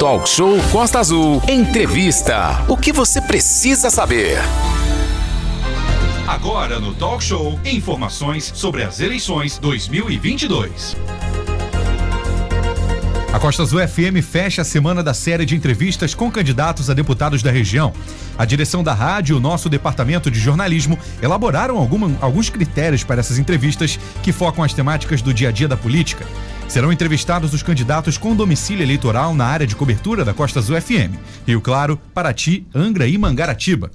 Talk Show Costa Azul. Entrevista. O que você precisa saber? Agora no Talk Show, informações sobre as eleições 2022. A Costa Azul FM fecha a semana da série de entrevistas com candidatos a deputados da região. A direção da rádio e o nosso departamento de jornalismo elaboraram alguma, alguns critérios para essas entrevistas que focam as temáticas do dia a dia da política. Serão entrevistados os candidatos com domicílio eleitoral na área de cobertura da Costa Azul FM. Rio Claro, Paraty, Angra e Mangaratiba.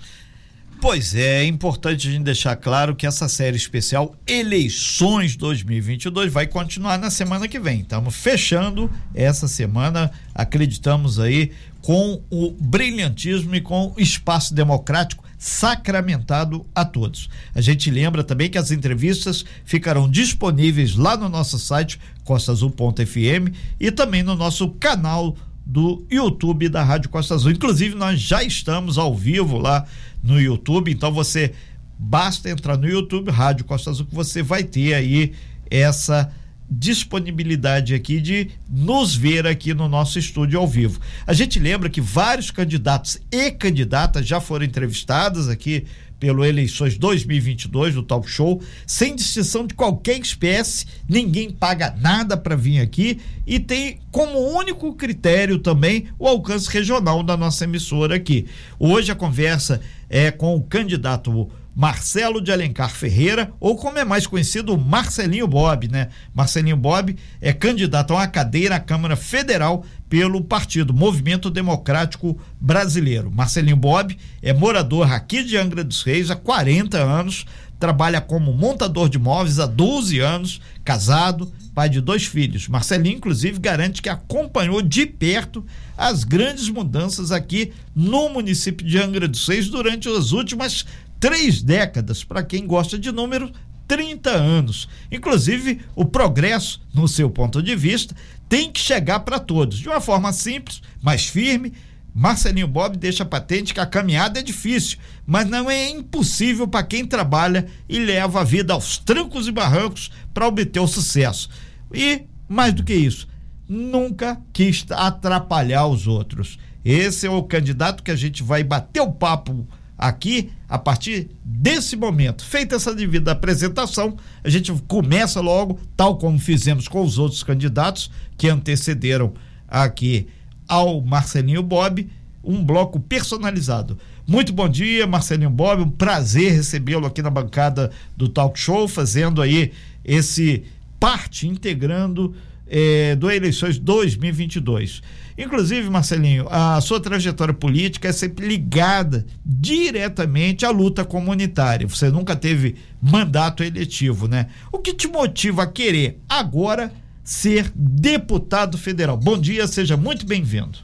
Pois é, é importante a gente deixar claro que essa série especial Eleições 2022 vai continuar na semana que vem. Estamos fechando essa semana, acreditamos aí, com o brilhantismo e com o espaço democrático sacramentado a todos. A gente lembra também que as entrevistas ficarão disponíveis lá no nosso site costaazul.fm e também no nosso canal do YouTube da Rádio Costa Azul. Inclusive, nós já estamos ao vivo lá no YouTube, então você basta entrar no YouTube Rádio Costa Azul que você vai ter aí essa disponibilidade aqui de nos ver aqui no nosso estúdio ao vivo. A gente lembra que vários candidatos e candidatas já foram entrevistados aqui pelo Eleições 2022 do Talk Show, sem distinção de qualquer espécie, ninguém paga nada para vir aqui e tem como único critério também o alcance regional da nossa emissora aqui. Hoje a conversa é com o candidato Marcelo de Alencar Ferreira, ou como é mais conhecido, Marcelinho Bob, né? Marcelinho Bob é candidato a uma cadeira à Câmara Federal pelo partido Movimento Democrático Brasileiro. Marcelinho Bob é morador aqui de Angra dos Reis há 40 anos, trabalha como montador de móveis há 12 anos, casado, pai de dois filhos. Marcelinho, inclusive, garante que acompanhou de perto as grandes mudanças aqui no município de Angra dos Reis durante as últimas três décadas, para quem gosta de números, 30 anos. Inclusive, o progresso, no seu ponto de vista, tem que chegar para todos, de uma forma simples, mais firme. Marcelinho Bob deixa patente que a caminhada é difícil, mas não é impossível para quem trabalha e leva a vida aos trancos e barrancos para obter o sucesso. E, mais do que isso, nunca quis atrapalhar os outros. Esse é o candidato que a gente vai bater o papo aqui, a partir desse momento, feita essa devida apresentação, a gente começa logo, tal como fizemos com os outros candidatos que antecederam aqui ao Marcelinho Bob, um bloco personalizado. Muito bom dia, Marcelinho Bob, um prazer recebê-lo aqui na bancada do Talk Show, fazendo aí esse parte, integrando eh, do Eleições 2022. Inclusive, Marcelinho, a sua trajetória política é sempre ligada diretamente à luta comunitária. Você nunca teve mandato eletivo, né? O que te motiva a querer agora ser deputado federal? Bom dia, seja muito bem-vindo.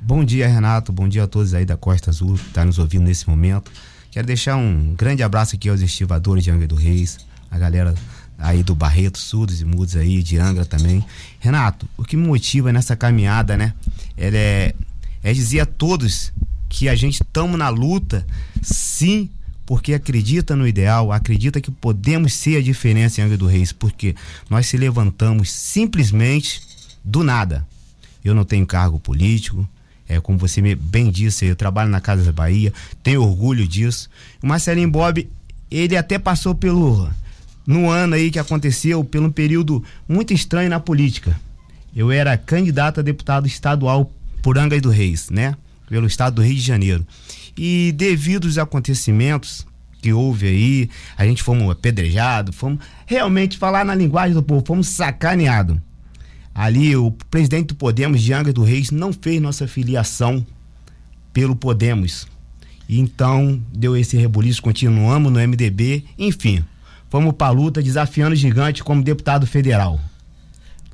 Bom dia, Renato. Bom dia a todos aí da Costa Azul que está nos ouvindo nesse momento. Quero deixar um grande abraço aqui aos estivadores de Angra do Reis, a galera aí do Barreto, surdos e mudos aí, de Angra também. Renato, o que me motiva nessa caminhada, né? É, é dizer a todos que a gente estamos na luta, sim, porque acredita no ideal, acredita que podemos ser a diferença em Angra do Reis, porque nós se levantamos simplesmente do nada. Eu não tenho cargo político, é, como você bem disse, eu trabalho na Casa da Bahia, tenho orgulho disso. O Marcelinho Bob, ele até passou pelo no ano aí que aconteceu, pelo período muito estranho na política. Eu era candidato a deputado estadual por Angas do Reis, né? Pelo estado do Rio de Janeiro. E devido aos acontecimentos que houve aí, a gente fomos apedrejados, fomos realmente falar na linguagem do povo, fomos sacaneados. Ali o presidente do Podemos de Angra do Reis não fez nossa filiação pelo Podemos. Então deu esse rebuliço, continuamos no MDB, enfim, fomos para a luta desafiando o gigante como deputado federal.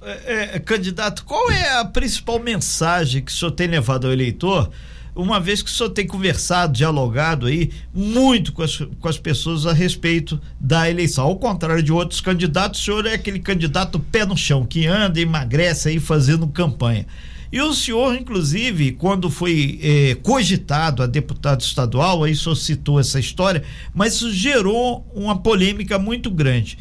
É, é, candidato, qual é a principal mensagem que o senhor tem levado ao eleitor? Uma vez que o senhor tem conversado, dialogado aí muito com as, com as pessoas a respeito da eleição. Ao contrário de outros candidatos, o senhor é aquele candidato pé no chão, que anda, emagrece aí fazendo campanha. E o senhor, inclusive, quando foi eh, cogitado a deputado estadual, aí só citou essa história, mas isso gerou uma polêmica muito grande.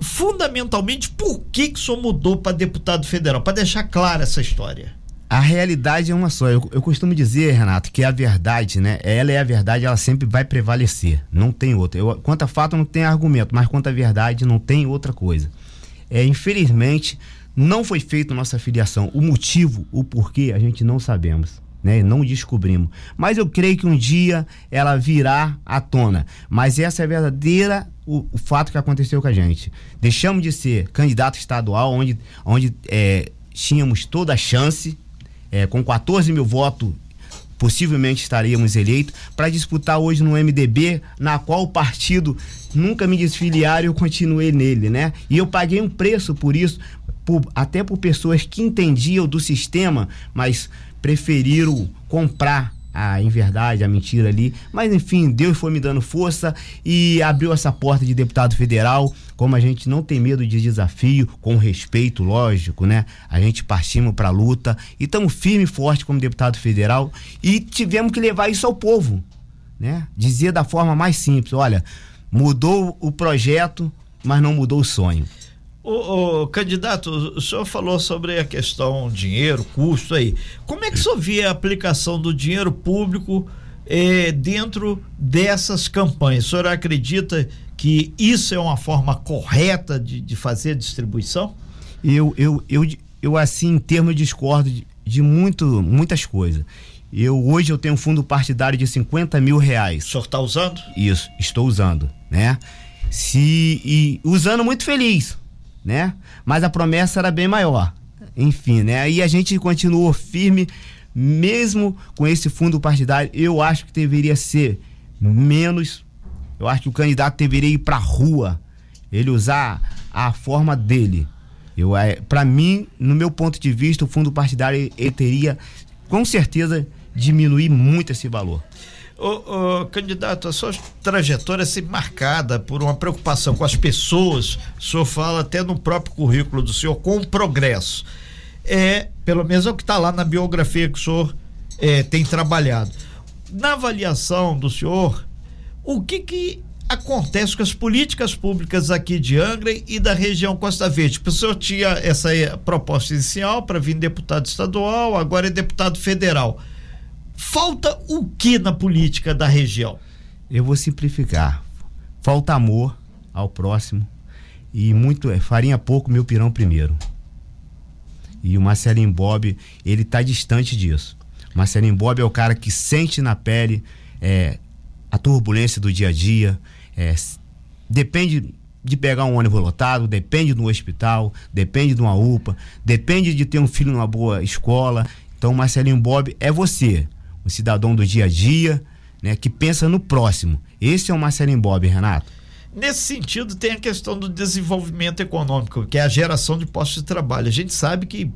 Fundamentalmente, por que, que o senhor mudou para deputado federal? Para deixar clara essa história. A realidade é uma só. Eu, eu, costumo dizer, Renato, que a verdade, né? Ela é a verdade, ela sempre vai prevalecer. Não tem outra. Eu, quanto a fato, não tem argumento, mas quanto a verdade, não tem outra coisa. É, infelizmente, não foi feita nossa filiação. O motivo, o porquê, a gente não sabemos. Né? Não descobrimos. Mas eu creio que um dia ela virá à tona. Mas essa é verdadeira o, o fato que aconteceu com a gente. Deixamos de ser candidato estadual, onde, onde é, tínhamos toda a chance, é, com 14 mil votos possivelmente estaríamos eleitos, para disputar hoje no MDB, na qual o partido nunca me desfiliaram e eu continuei nele, né? E eu paguei um preço por isso, por, até por pessoas que entendiam do sistema, mas preferiram comprar a em verdade, a mentira ali. Mas enfim, Deus foi me dando força e abriu essa porta de deputado federal. Como a gente não tem medo de desafio, com respeito, lógico, né? A gente partimos para a luta e estamos firme e forte como deputado federal e tivemos que levar isso ao povo, né? Dizer da forma mais simples, olha, mudou o projeto, mas não mudou o sonho. O, o, candidato, o senhor falou sobre a questão dinheiro, custo aí. Como é que o senhor vê a aplicação do dinheiro público eh, dentro dessas campanhas? O senhor acredita que isso é uma forma correta de, de fazer a distribuição? Eu, eu, eu, eu assim, em termos, discordo de, de muito, muitas coisas. Eu hoje eu tenho um fundo partidário de 50 mil reais. O senhor está usando? Isso, estou usando, né? Se e usando muito feliz, né? Mas a promessa era bem maior. Enfim, né? Aí a gente continuou firme, mesmo com esse fundo partidário. Eu acho que deveria ser menos. Eu acho que o candidato deveria ir para rua, ele usar a forma dele. Eu, é, para mim, no meu ponto de vista, o fundo partidário ele teria, com certeza, diminuir muito esse valor. Ô, ô, candidato, a sua trajetória é sempre marcada por uma preocupação com as pessoas. O senhor fala até no próprio currículo do senhor com o progresso. É, pelo menos é o que está lá na biografia que o senhor é, tem trabalhado. Na avaliação do senhor, o que que acontece com as políticas públicas aqui de Angra e da região Costa Verde? O senhor tinha essa proposta inicial para vir deputado estadual, agora é deputado federal Falta o que na política da região? Eu vou simplificar. Falta amor ao próximo e muito é, farinha pouco, meu pirão primeiro. E o Marcelinho Bob, ele tá distante disso. Marcelinho Bob é o cara que sente na pele é, a turbulência do dia a dia, é, depende de pegar um ônibus lotado, depende do hospital, depende de uma UPA, depende de ter um filho numa boa escola. Então, Marcelinho Bob é você um cidadão do dia a dia, né, que pensa no próximo. Esse é o Marcelinho Bob, Renato. Nesse sentido, tem a questão do desenvolvimento econômico, que é a geração de postos de trabalho. A gente sabe que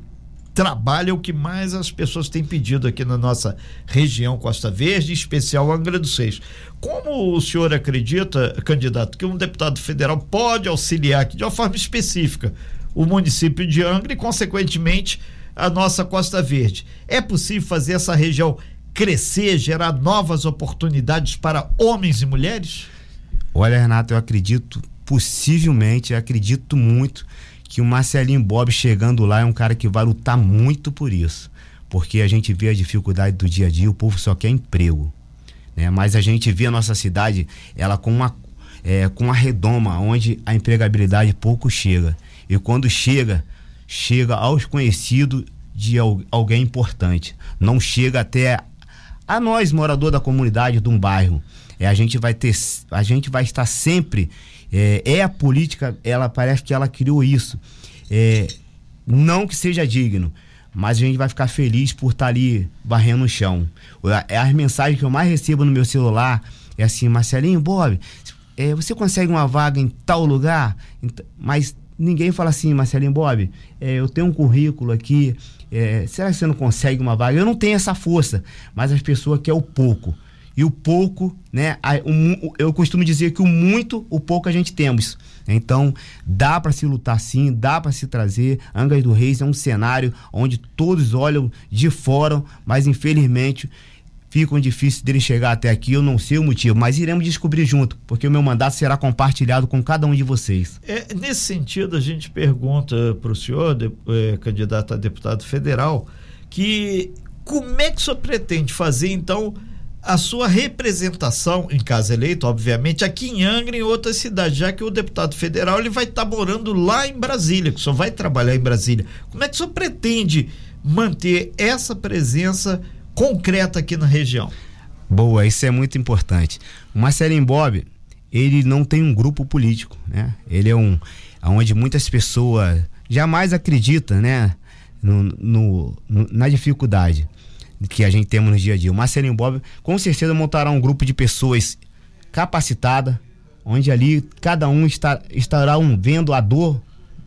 trabalho é o que mais as pessoas têm pedido aqui na nossa região Costa Verde, em especial Angra dos Seis. Como o senhor acredita, candidato, que um deputado federal pode auxiliar aqui de uma forma específica o município de Angra e, consequentemente, a nossa Costa Verde? É possível fazer essa região crescer, gerar novas oportunidades para homens e mulheres? Olha, Renato, eu acredito, possivelmente, acredito muito que o Marcelinho Bob chegando lá é um cara que vai lutar muito por isso. Porque a gente vê a dificuldade do dia a dia, o povo só quer emprego. Né? Mas a gente vê a nossa cidade, ela com uma, é, com uma redoma, onde a empregabilidade pouco chega. E quando chega, chega aos conhecidos de alguém importante. Não chega até a nós, morador da comunidade de um bairro, é, a gente vai ter, a gente vai estar sempre, é, é a política, ela parece que ela criou isso. É, não que seja digno, mas a gente vai ficar feliz por estar ali barrendo o chão. As mensagens que eu mais recebo no meu celular é assim, Marcelinho, Bob, é, você consegue uma vaga em tal lugar? Mas ninguém fala assim, Marcelinho Bob, é, eu tenho um currículo aqui, é, será que você não consegue uma vaga? Eu não tenho essa força, mas as pessoas querem o pouco. E o pouco, né? Eu costumo dizer que o muito, o pouco a gente temos. Então, dá para se lutar sim, dá para se trazer. Angas do Reis é um cenário onde todos olham de fora, mas infelizmente ficam difícil dele chegar até aqui, eu não sei o motivo, mas iremos descobrir junto, porque o meu mandato será compartilhado com cada um de vocês. É, nesse sentido, a gente pergunta para o senhor, de, é, candidato a deputado federal, que como é que o senhor pretende fazer então a sua representação em casa eleito, obviamente, aqui em Angra e em outras cidades, já que o deputado federal ele vai estar tá morando lá em Brasília, que só vai trabalhar em Brasília. Como é que o senhor pretende manter essa presença concreta aqui na região? Boa, isso é muito importante. O Marcelinho Bob, ele não tem um grupo político, né? Ele é um onde muitas pessoas jamais acreditam, né? No, no, no, na dificuldade que a gente temos no dia a dia. O Marcelinho Bob com certeza montará um grupo de pessoas capacitada, onde ali cada um está, estará um vendo a dor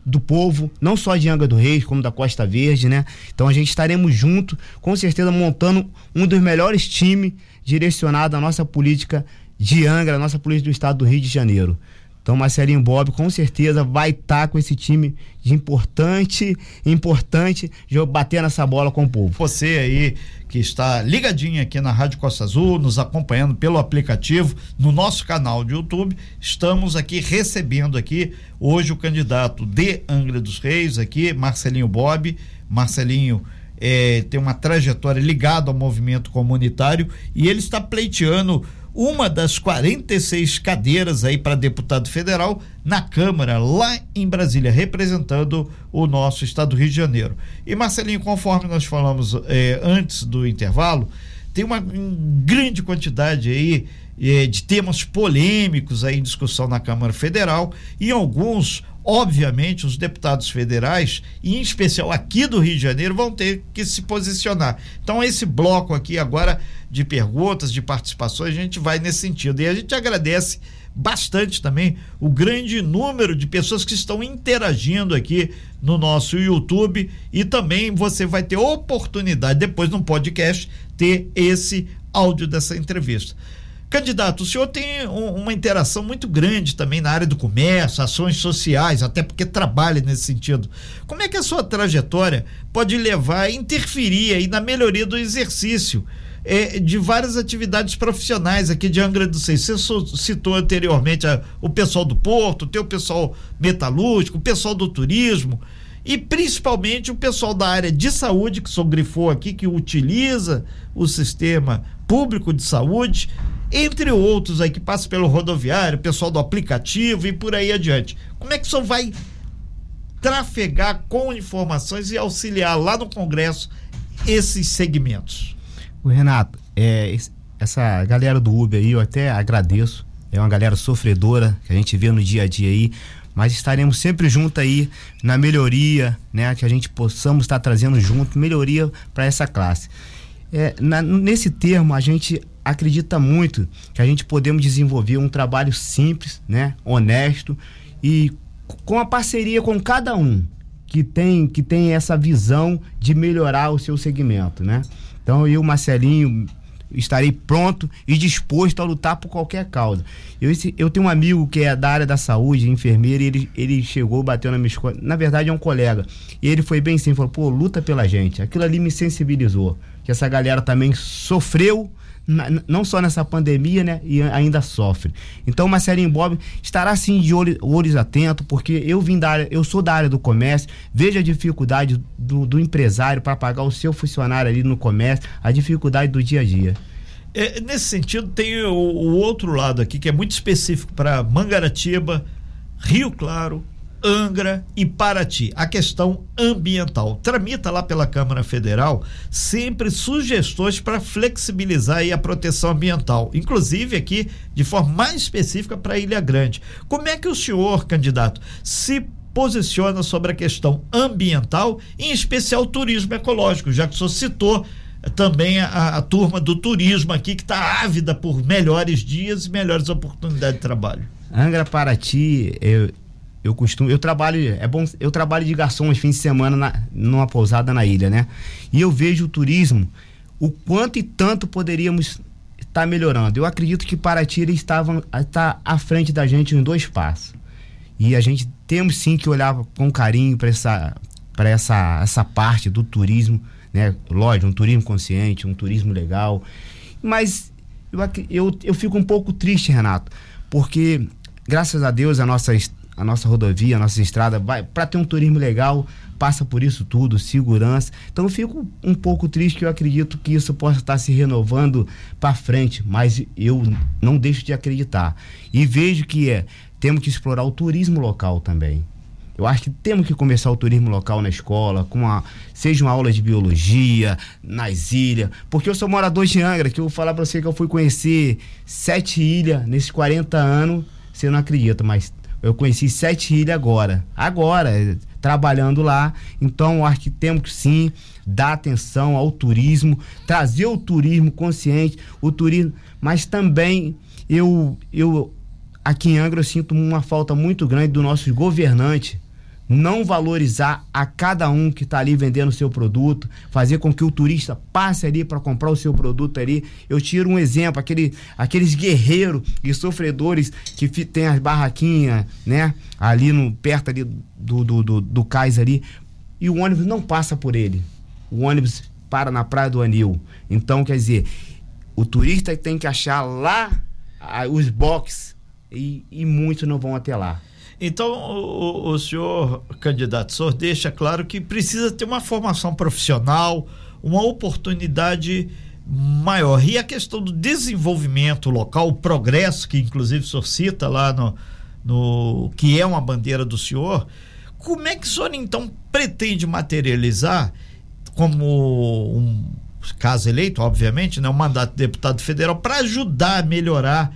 do povo, não só de Angra do Reis, como da Costa Verde, né? Então a gente estaremos juntos, com certeza montando um dos melhores times direcionado à nossa política de Angra, à nossa política do estado do Rio de Janeiro. Então, Marcelinho Bob com certeza vai estar tá com esse time de importante, importante, de bater nessa bola com o povo. Você aí que está ligadinho aqui na Rádio Costa Azul, nos acompanhando pelo aplicativo, no nosso canal de YouTube, estamos aqui recebendo aqui hoje o candidato de Angra dos Reis aqui, Marcelinho Bob. Marcelinho é, tem uma trajetória ligada ao movimento comunitário e ele está pleiteando uma das 46 cadeiras aí para deputado federal na Câmara, lá em Brasília, representando o nosso estado do Rio de Janeiro. E Marcelinho, conforme nós falamos eh, antes do intervalo, tem uma grande quantidade aí eh, de temas polêmicos aí em discussão na Câmara Federal e alguns obviamente os deputados federais, e em especial aqui do Rio de Janeiro, vão ter que se posicionar. Então, esse bloco aqui agora de perguntas, de participações, a gente vai nesse sentido. E a gente agradece bastante também o grande número de pessoas que estão interagindo aqui no nosso YouTube e também você vai ter oportunidade depois no podcast ter esse áudio dessa entrevista. Candidato, o senhor tem um, uma interação muito grande também na área do comércio, ações sociais, até porque trabalha nesse sentido. Como é que a sua trajetória pode levar, interferir aí na melhoria do exercício é, de várias atividades profissionais aqui de Angra do Seis? Você citou anteriormente a, o pessoal do porto, tem o pessoal metalúrgico, o pessoal do turismo e principalmente o pessoal da área de saúde, que o senhor grifou aqui, que utiliza o sistema público de saúde entre outros aí que passam pelo rodoviário, pessoal do aplicativo e por aí adiante. Como é que o senhor vai trafegar com informações e auxiliar lá no Congresso esses segmentos? O Renato, é, essa galera do Uber aí, eu até agradeço. É uma galera sofredora que a gente vê no dia a dia aí, mas estaremos sempre junto aí na melhoria, né? Que a gente possamos estar trazendo junto melhoria para essa classe. É, na, nesse termo, a gente acredita muito que a gente podemos desenvolver um trabalho simples, né, honesto e com a parceria com cada um que tem que tem essa visão de melhorar o seu segmento, né? Então eu, Marcelinho, estarei pronto e disposto a lutar por qualquer causa. Eu, eu tenho um amigo que é da área da saúde, enfermeiro, e ele, ele chegou, bateu na minha escola. Na verdade, é um colega. E ele foi bem sim, falou: pô, luta pela gente. Aquilo ali me sensibilizou. Que essa galera também sofreu não só nessa pandemia, né? E ainda sofre. Então, Marcelinho Bob estará sim de olhos atentos, porque eu vim da área, eu sou da área do comércio, vejo a dificuldade do, do empresário para pagar o seu funcionário ali no comércio, a dificuldade do dia a dia. É, nesse sentido, tem o, o outro lado aqui, que é muito específico para Mangaratiba, Rio Claro, Angra e Paraty. A questão ambiental. Tramita lá pela Câmara Federal sempre sugestões para flexibilizar a proteção ambiental, inclusive aqui de forma mais específica para Ilha Grande. Como é que o senhor, candidato, se posiciona sobre a questão ambiental, em especial turismo ecológico, já que o senhor citou também a, a, turma do turismo aqui que está ávida por melhores dias e melhores oportunidades de trabalho. Angra Paraty, eu, eu costumo, eu trabalho, é bom, eu trabalho de garçom aos fins de semana na, numa pousada na ilha, né? E eu vejo o turismo, o quanto e tanto poderíamos estar tá melhorando. Eu acredito que Paraty estavam está à frente da gente em dois passos. E a gente temos sim que olhar com carinho para essa para essa essa parte do turismo, né? Lógico, um turismo consciente, um turismo legal. Mas eu, eu, eu fico um pouco triste, Renato, porque graças a Deus a nossa a nossa rodovia, a nossa estrada, para ter um turismo legal, passa por isso tudo, segurança. Então eu fico um pouco triste que eu acredito que isso possa estar se renovando para frente, mas eu não deixo de acreditar. E vejo que é, temos que explorar o turismo local também. Eu acho que temos que começar o turismo local na escola, com uma, seja uma aula de biologia, nas ilhas. Porque eu sou morador de Angra, que eu vou falar para você que eu fui conhecer sete ilhas nesses 40 anos, você não acredita, mas eu conheci sete ilhas agora. Agora, trabalhando lá. Então, acho que temos que sim dar atenção ao turismo, trazer o turismo consciente, o turismo, mas também eu, eu aqui em Angra eu sinto uma falta muito grande do nossos governantes não valorizar a cada um que está ali vendendo o seu produto, fazer com que o turista passe ali para comprar o seu produto ali. Eu tiro um exemplo, aquele, aqueles guerreiros e sofredores que tem as barraquinhas, né? Ali no, perto ali do, do, do, do cais ali, e o ônibus não passa por ele. O ônibus para na praia do Anil. Então, quer dizer, o turista tem que achar lá os boxes e, e muitos não vão até lá. Então, o, o senhor candidato, senhor deixa claro que precisa ter uma formação profissional, uma oportunidade maior. E a questão do desenvolvimento local, o progresso, que inclusive o senhor cita lá no, no que é uma bandeira do senhor, como é que o senhor então pretende materializar como um caso eleito, obviamente, né, um mandato de deputado federal para ajudar a melhorar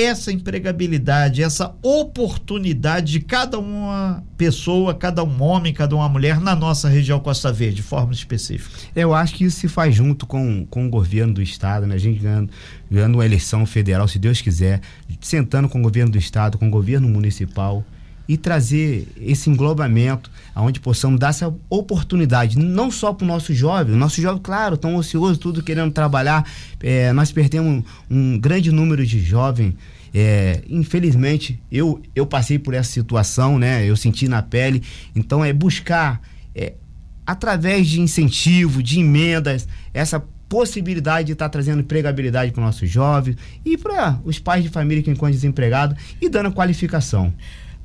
essa empregabilidade, essa oportunidade de cada uma pessoa, cada um homem, cada uma mulher na nossa região Costa Verde, de forma específica? Eu acho que isso se faz junto com, com o governo do estado, né? A gente ganhando, ganhando uma eleição federal, se Deus quiser, sentando com o governo do estado, com o governo municipal e trazer esse englobamento aonde possamos dar essa oportunidade não só para o nosso jovem, o nosso jovem, claro, tão ocioso, tudo querendo trabalhar, é, nós perdemos um, grande número de jovens. É, infelizmente, eu, eu passei por essa situação, né? Eu senti na pele. Então, é buscar, é, através de incentivo, de emendas, essa possibilidade de estar tá trazendo empregabilidade para os nossos jovens e para os pais de família que encontram desempregado e dando qualificação.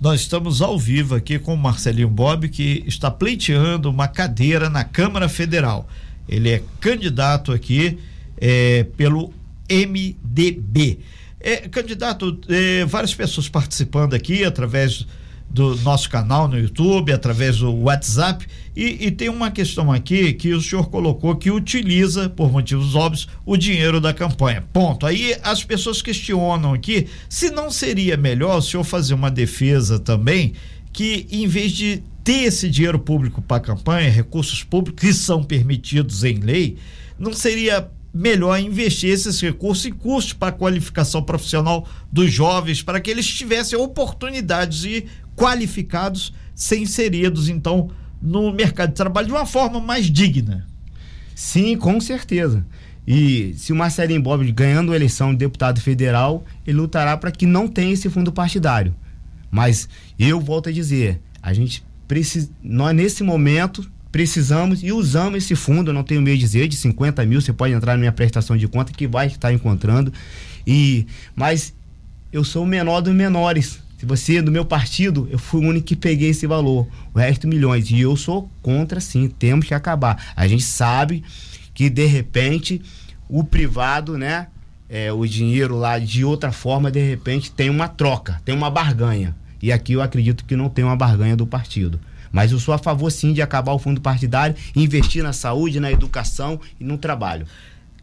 Nós estamos ao vivo aqui com o Marcelinho Bob, que está pleiteando uma cadeira na Câmara Federal. Ele é candidato aqui é, pelo MDB. É, candidato, é, várias pessoas participando aqui através do nosso canal no YouTube, através do WhatsApp. E, e, tem uma questão aqui que o senhor colocou que utiliza, por motivos óbvios, o dinheiro da campanha. Ponto. Aí as pessoas questionam aqui se não seria melhor o senhor fazer uma defesa também que, em vez de ter esse dinheiro público para a campanha, recursos públicos que são permitidos em lei, não seria melhor investir esses recursos em custos para a qualificação profissional dos jovens, para que eles tivessem oportunidades e qualificados ser inseridos, então, no mercado de trabalho de uma forma mais digna. Sim, com certeza. E se o Marcelinho Bob ganhando a eleição de deputado federal, ele lutará para que não tenha esse fundo partidário. Mas eu volto a dizer, a gente precisa, nós nesse momento precisamos e usamos esse fundo, não tenho medo de dizer, de 50 mil, você pode entrar na minha prestação de conta que vai estar encontrando. E, mas eu sou o menor dos menores. Se você é do meu partido, eu fui o único que peguei esse valor. O resto milhões. E eu sou contra, sim. Temos que acabar. A gente sabe que de repente o privado, né? É, o dinheiro lá de outra forma, de repente tem uma troca, tem uma barganha. E aqui eu acredito que não tem uma barganha do partido. Mas eu sou a favor sim de acabar o fundo partidário, investir na saúde, na educação e no trabalho.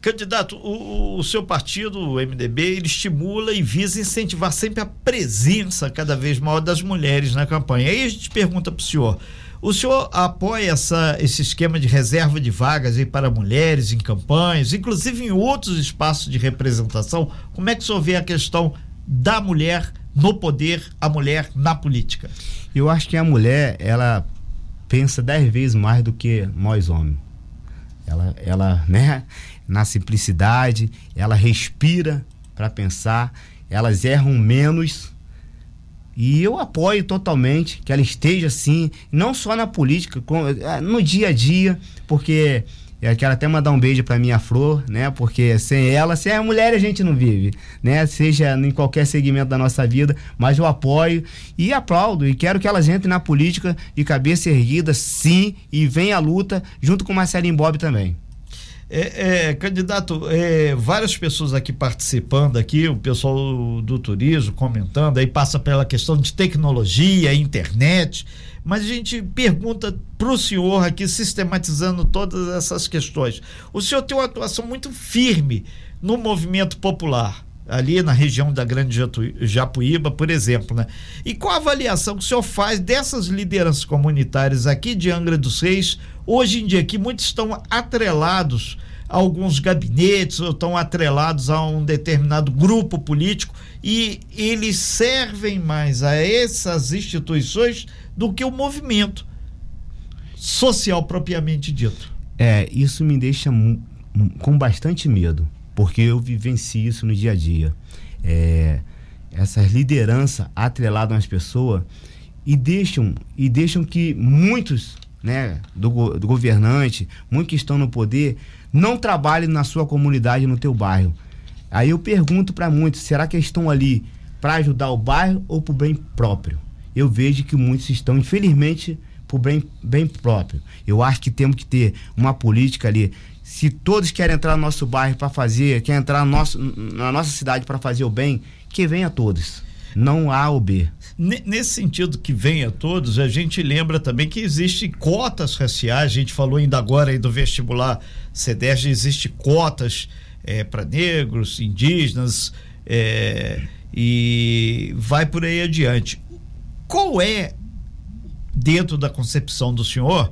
Candidato, o, o, seu partido, o MDB, ele estimula e visa incentivar sempre a presença cada vez maior das mulheres na campanha. Aí a gente pergunta para o senhor: o senhor apoia essa, esse esquema de reserva de vagas aí para mulheres em campanhas, inclusive em outros espaços de representação? Como é que o senhor vê a questão da mulher no poder, a mulher na política? Eu acho que a mulher, ela pensa dez vezes mais do que nós homens. Ela, ela, né? Na simplicidade, ela respira para pensar, elas erram menos. E eu apoio totalmente que ela esteja assim, não só na política, é, no dia a dia, porque Eu quero até mandar um beijo para minha Flor, né? Porque sem ela, sem a mulher a gente não vive, né? Seja em qualquer segmento da nossa vida, mas eu apoio e aplaudo e quero que elas entrem na política de cabeça erguida, sim, e venha a luta junto com Marcelinho Bob também. É, é, candidato, é, várias pessoas aqui participando aqui, o pessoal do turismo comentando, aí passa pela questão de tecnologia, internet, mas a gente pergunta para o senhor aqui, sistematizando todas essas questões. O senhor tem uma atuação muito firme no movimento popular, ali na região da Grande Japuíba, por exemplo, né? E qual a avaliação que o senhor faz dessas lideranças comunitárias aqui de Angra dos Reis, hoje em dia, que muitos estão atrelados a alguns gabinetes ou estão atrelados a um determinado grupo político e eles servem mais a essas instituições do que o movimento social propriamente dito. É, isso me deixa com bastante medo, porque eu vivencio isso no dia a dia. É, essas lideranças atreladas às pessoas e deixam e deixam que muitos né, do, do governante, muitos que estão no poder, não trabalhem na sua comunidade, no teu bairro. Aí eu pergunto para muitos, será que estão ali para ajudar o bairro ou para o bem próprio? Eu vejo que muitos estão, infelizmente, para o bem, bem próprio. Eu acho que temos que ter uma política ali. Se todos querem entrar no nosso bairro para fazer, querem entrar no nosso, na nossa cidade para fazer o bem, que venha todos. Não A ou B. Nesse sentido que venha todos, a gente lembra também que existem cotas raciais, a gente falou ainda agora aí do vestibular CEDERJ, existe cotas é, para negros, indígenas é, e vai por aí adiante. Qual é, dentro da concepção do senhor,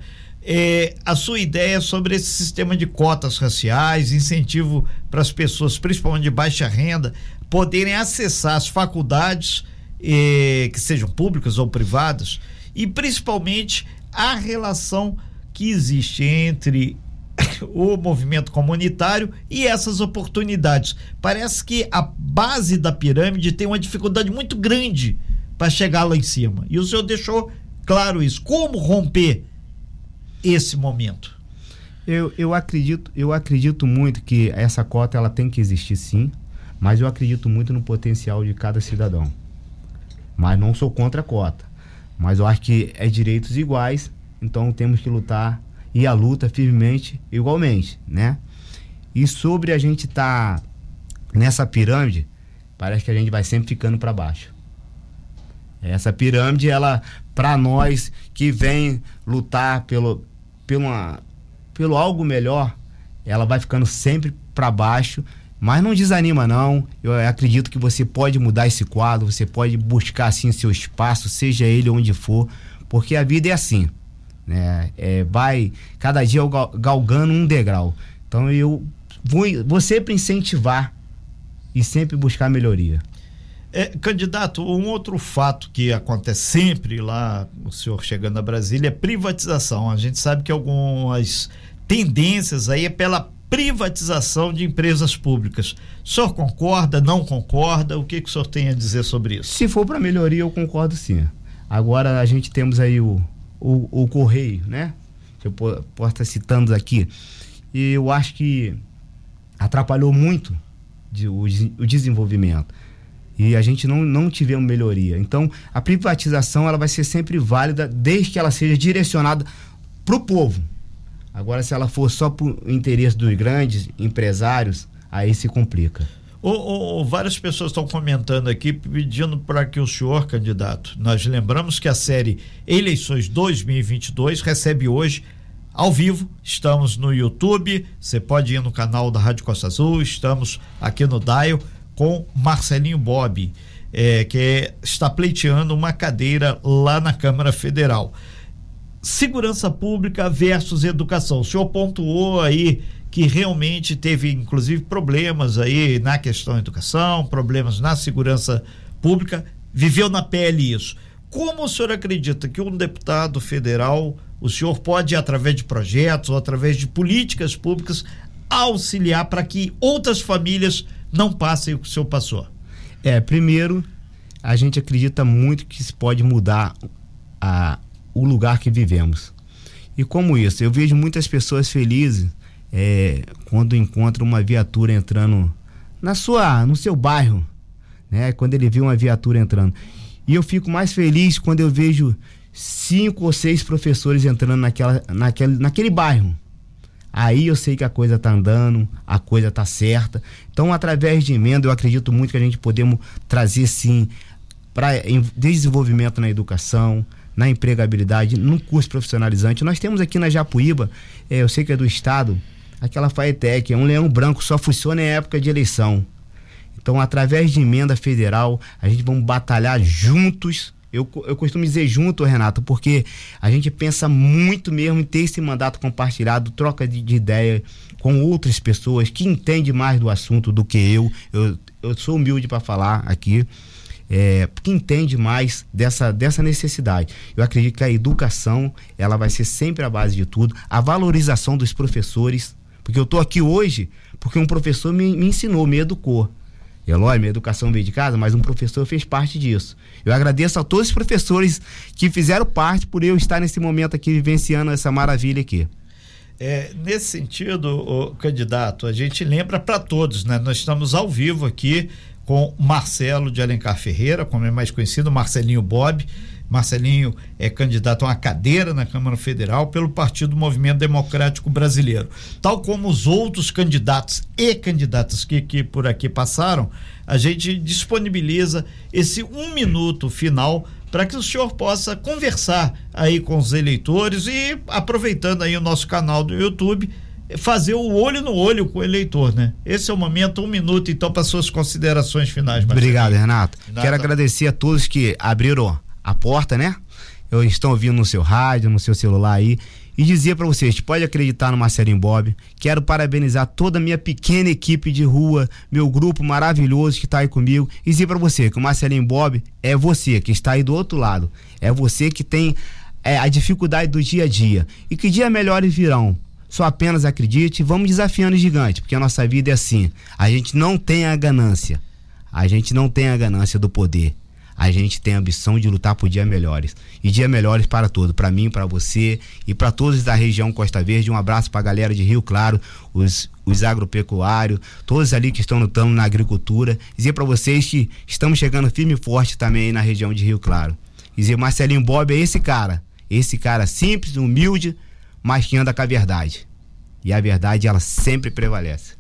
é, a sua ideia sobre esse sistema de cotas raciais, incentivo para as pessoas, principalmente de baixa renda, poderem acessar as faculdades eh, que sejam públicas ou privadas e principalmente a relação que existe entre o movimento comunitário e essas oportunidades. Parece que a base da pirâmide tem uma dificuldade muito grande para chegar lá em cima. E o senhor deixou claro isso. Como romper esse momento? Eu, eu acredito eu acredito muito que essa cota ela tem que existir sim, mas eu acredito muito no potencial de cada cidadão. Mas não sou contra a cota. Mas eu acho que é direitos iguais, então temos que lutar e a luta firmemente igualmente, né? E sobre a gente estar tá nessa pirâmide, parece que a gente vai sempre ficando para baixo. Essa pirâmide, ela, para nós que vem lutar pelo, pelo, pelo algo melhor, ela vai ficando sempre para baixo mas não desanima, não. Eu acredito que você pode mudar esse quadro, você pode buscar assim seu espaço, seja ele onde for, porque a vida é assim. Né? É, vai cada dia galgando um degrau. Então eu vou, vou sempre incentivar e sempre buscar melhoria. É, candidato, um outro fato que acontece sempre lá, o senhor chegando a Brasília, é privatização. A gente sabe que algumas tendências aí é pela privatização de empresas públicas. O senhor concorda, não concorda? O que, que o senhor tem a dizer sobre isso? Se for para melhoria, eu concordo sim. Agora a gente temos aí o, o, o Correio, né? Eu posso estar citando aqui. E eu acho que atrapalhou muito de, o, o desenvolvimento. E a gente não, não tivemos melhoria. Então, a privatização ela vai ser sempre válida desde que ela seja direcionada para o povo Agora, se ela for só por interesse dos grandes empresários, aí se complica. O, o, várias pessoas estão comentando aqui pedindo para que o senhor, candidato, nós lembramos que a série Eleições 2022 recebe hoje ao vivo. Estamos no YouTube, você pode ir no canal da Rádio Costa Azul, estamos aqui no Dial com Marcelinho Bob, é, que está pleiteando uma cadeira lá na Câmara Federal segurança pública versus educação. O senhor pontuou aí que realmente teve, inclusive, problemas aí na questão da educação, problemas na segurança pública, viveu na pele isso. Como o senhor acredita que um deputado federal, o senhor pode, através de projetos ou através de políticas públicas, auxiliar para que outras famílias não passem o que o senhor passou? É, primeiro, a gente acredita muito que se pode mudar a, o lugar que vivemos. E como isso, eu vejo muitas pessoas felizes é, quando encontra uma viatura entrando na sua, no seu bairro, né? Quando ele vê uma viatura entrando. E eu fico mais feliz quando eu vejo cinco ou seis professores entrando naquela, naquele, naquele bairro. Aí eu sei que a coisa tá andando, a coisa tá certa. Então, através de emenda, eu acredito muito que a gente podemos trazer sim para desenvolvimento na educação, na empregabilidade, no curso profissionalizante. Nós temos aqui na Japuíba, é, eu sei que é do estado, aquela FAETEC, é um leão branco, só funciona em época de eleição. Então, através de emenda federal, a gente vamos batalhar juntos. Eu, eu costumo dizer junto, Renato, porque a gente pensa muito mesmo em ter esse mandato compartilhado, troca de, de ideia com outras pessoas que entendem mais do assunto do que eu. Eu, eu sou humilde para falar aqui. É, que entende mais dessa, dessa necessidade. Eu acredito que a educação ela vai ser sempre a base de tudo, a valorização dos professores, porque eu estou aqui hoje porque um professor me, me ensinou, me educou. Eloy, minha educação veio de casa, mas um professor fez parte disso. Eu agradeço a todos os professores que fizeram parte por eu estar nesse momento aqui vivenciando essa maravilha aqui. É, nesse sentido, candidato, a gente lembra para todos, né? Nós estamos ao vivo aqui com Marcelo de Alencar Ferreira, como é mais conhecido, Marcelinho Bob. Marcelinho é candidato a uma cadeira na Câmara Federal pelo Partido Movimento Democrático Brasileiro. Tal como os outros candidatos e candidatas que, que por aqui passaram, a gente disponibiliza esse um minuto final para que o senhor possa conversar aí com os eleitores e aproveitando aí o nosso canal do YouTube fazer o olho no olho com o eleitor, né? Esse é o momento, um minuto, então, para suas considerações finais. Marcelinho. Obrigado, Renato. Renato. Quero agradecer a todos que abriram a porta, né? Eu estão ouvindo no seu rádio, no seu celular aí. E dizer para vocês, pode acreditar no Marcelinho Bob. Quero parabenizar toda a minha pequena equipe de rua, meu grupo maravilhoso que está aí comigo. E dizer para você que o Marcelinho Bob é você que está aí do outro lado. É você que tem é, a dificuldade do dia a dia. E que dias melhores virão. Só apenas acredite, vamos desafiando o gigante, porque a nossa vida é assim. A gente não tem a ganância. A gente não tem a ganância do poder a gente tem a ambição de lutar por dias melhores. E dias melhores para todos, para mim, para você e para todos da região Costa Verde. Um abraço para a galera de Rio Claro, os, os agropecuários, todos ali que estão lutando na agricultura. Dizer para vocês que estamos chegando firme e forte também na região de Rio Claro. Dizer, Marcelinho Bob é esse cara. Esse cara simples, humilde, mas que anda com a verdade. E a verdade, ela sempre prevalece.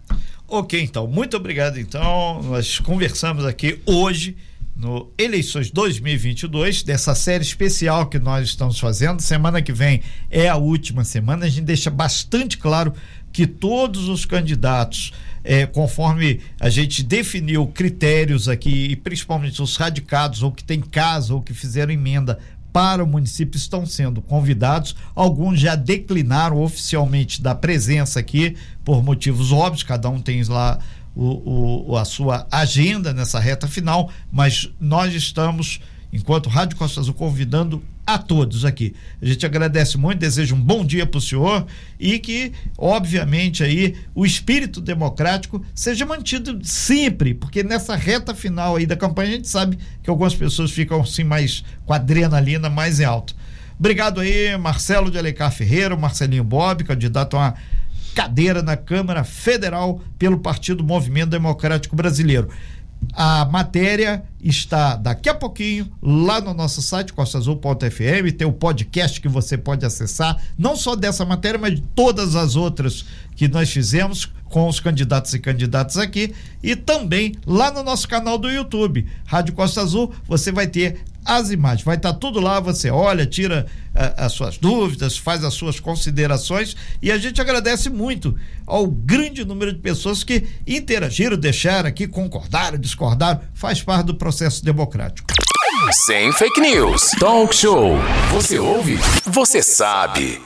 Ok, então, muito obrigado. Então, nós conversamos aqui hoje no Eleições 2022, dessa série especial que nós estamos fazendo. Semana que vem é a última semana. A gente deixa bastante claro que todos os candidatos, é, conforme a gente definiu critérios aqui, e principalmente os radicados, ou que têm casa, ou que fizeram emenda para o município, estão sendo convidados. Alguns já declinaram oficialmente da presença aqui, por motivos óbvios, cada um tem lá o, o, a sua agenda nessa reta final, mas nós estamos, enquanto Rádio Costa Azul, convidando a todos aqui. A gente agradece muito, deseja um bom dia para o senhor e que, obviamente, aí o espírito democrático seja mantido sempre, porque nessa reta final aí da campanha a gente sabe que algumas pessoas ficam assim mais com a adrenalina mais em alto. Obrigado aí, Marcelo de Alencar Ferreira, Marcelinho Bob, candidato a cadeira na Câmara Federal pelo Partido Movimento Democrático Brasileiro. A matéria está daqui a pouquinho lá no nosso site costaazul.fm, tem o podcast que você pode acessar, não só dessa matéria, mas de todas as outras que nós fizemos com os candidatos e candidatas aqui e também lá no nosso canal do YouTube, Rádio Costa Azul, você vai ter as imagens. Vai estar tá tudo lá, você olha, tira uh, as suas dúvidas, faz as suas considerações e a gente agradece muito ao grande número de pessoas que interagiram, deixaram aqui, concordaram, discordaram, faz parte do processo democrático. Sem fake news. Talk show. Você ouve? Você sabe.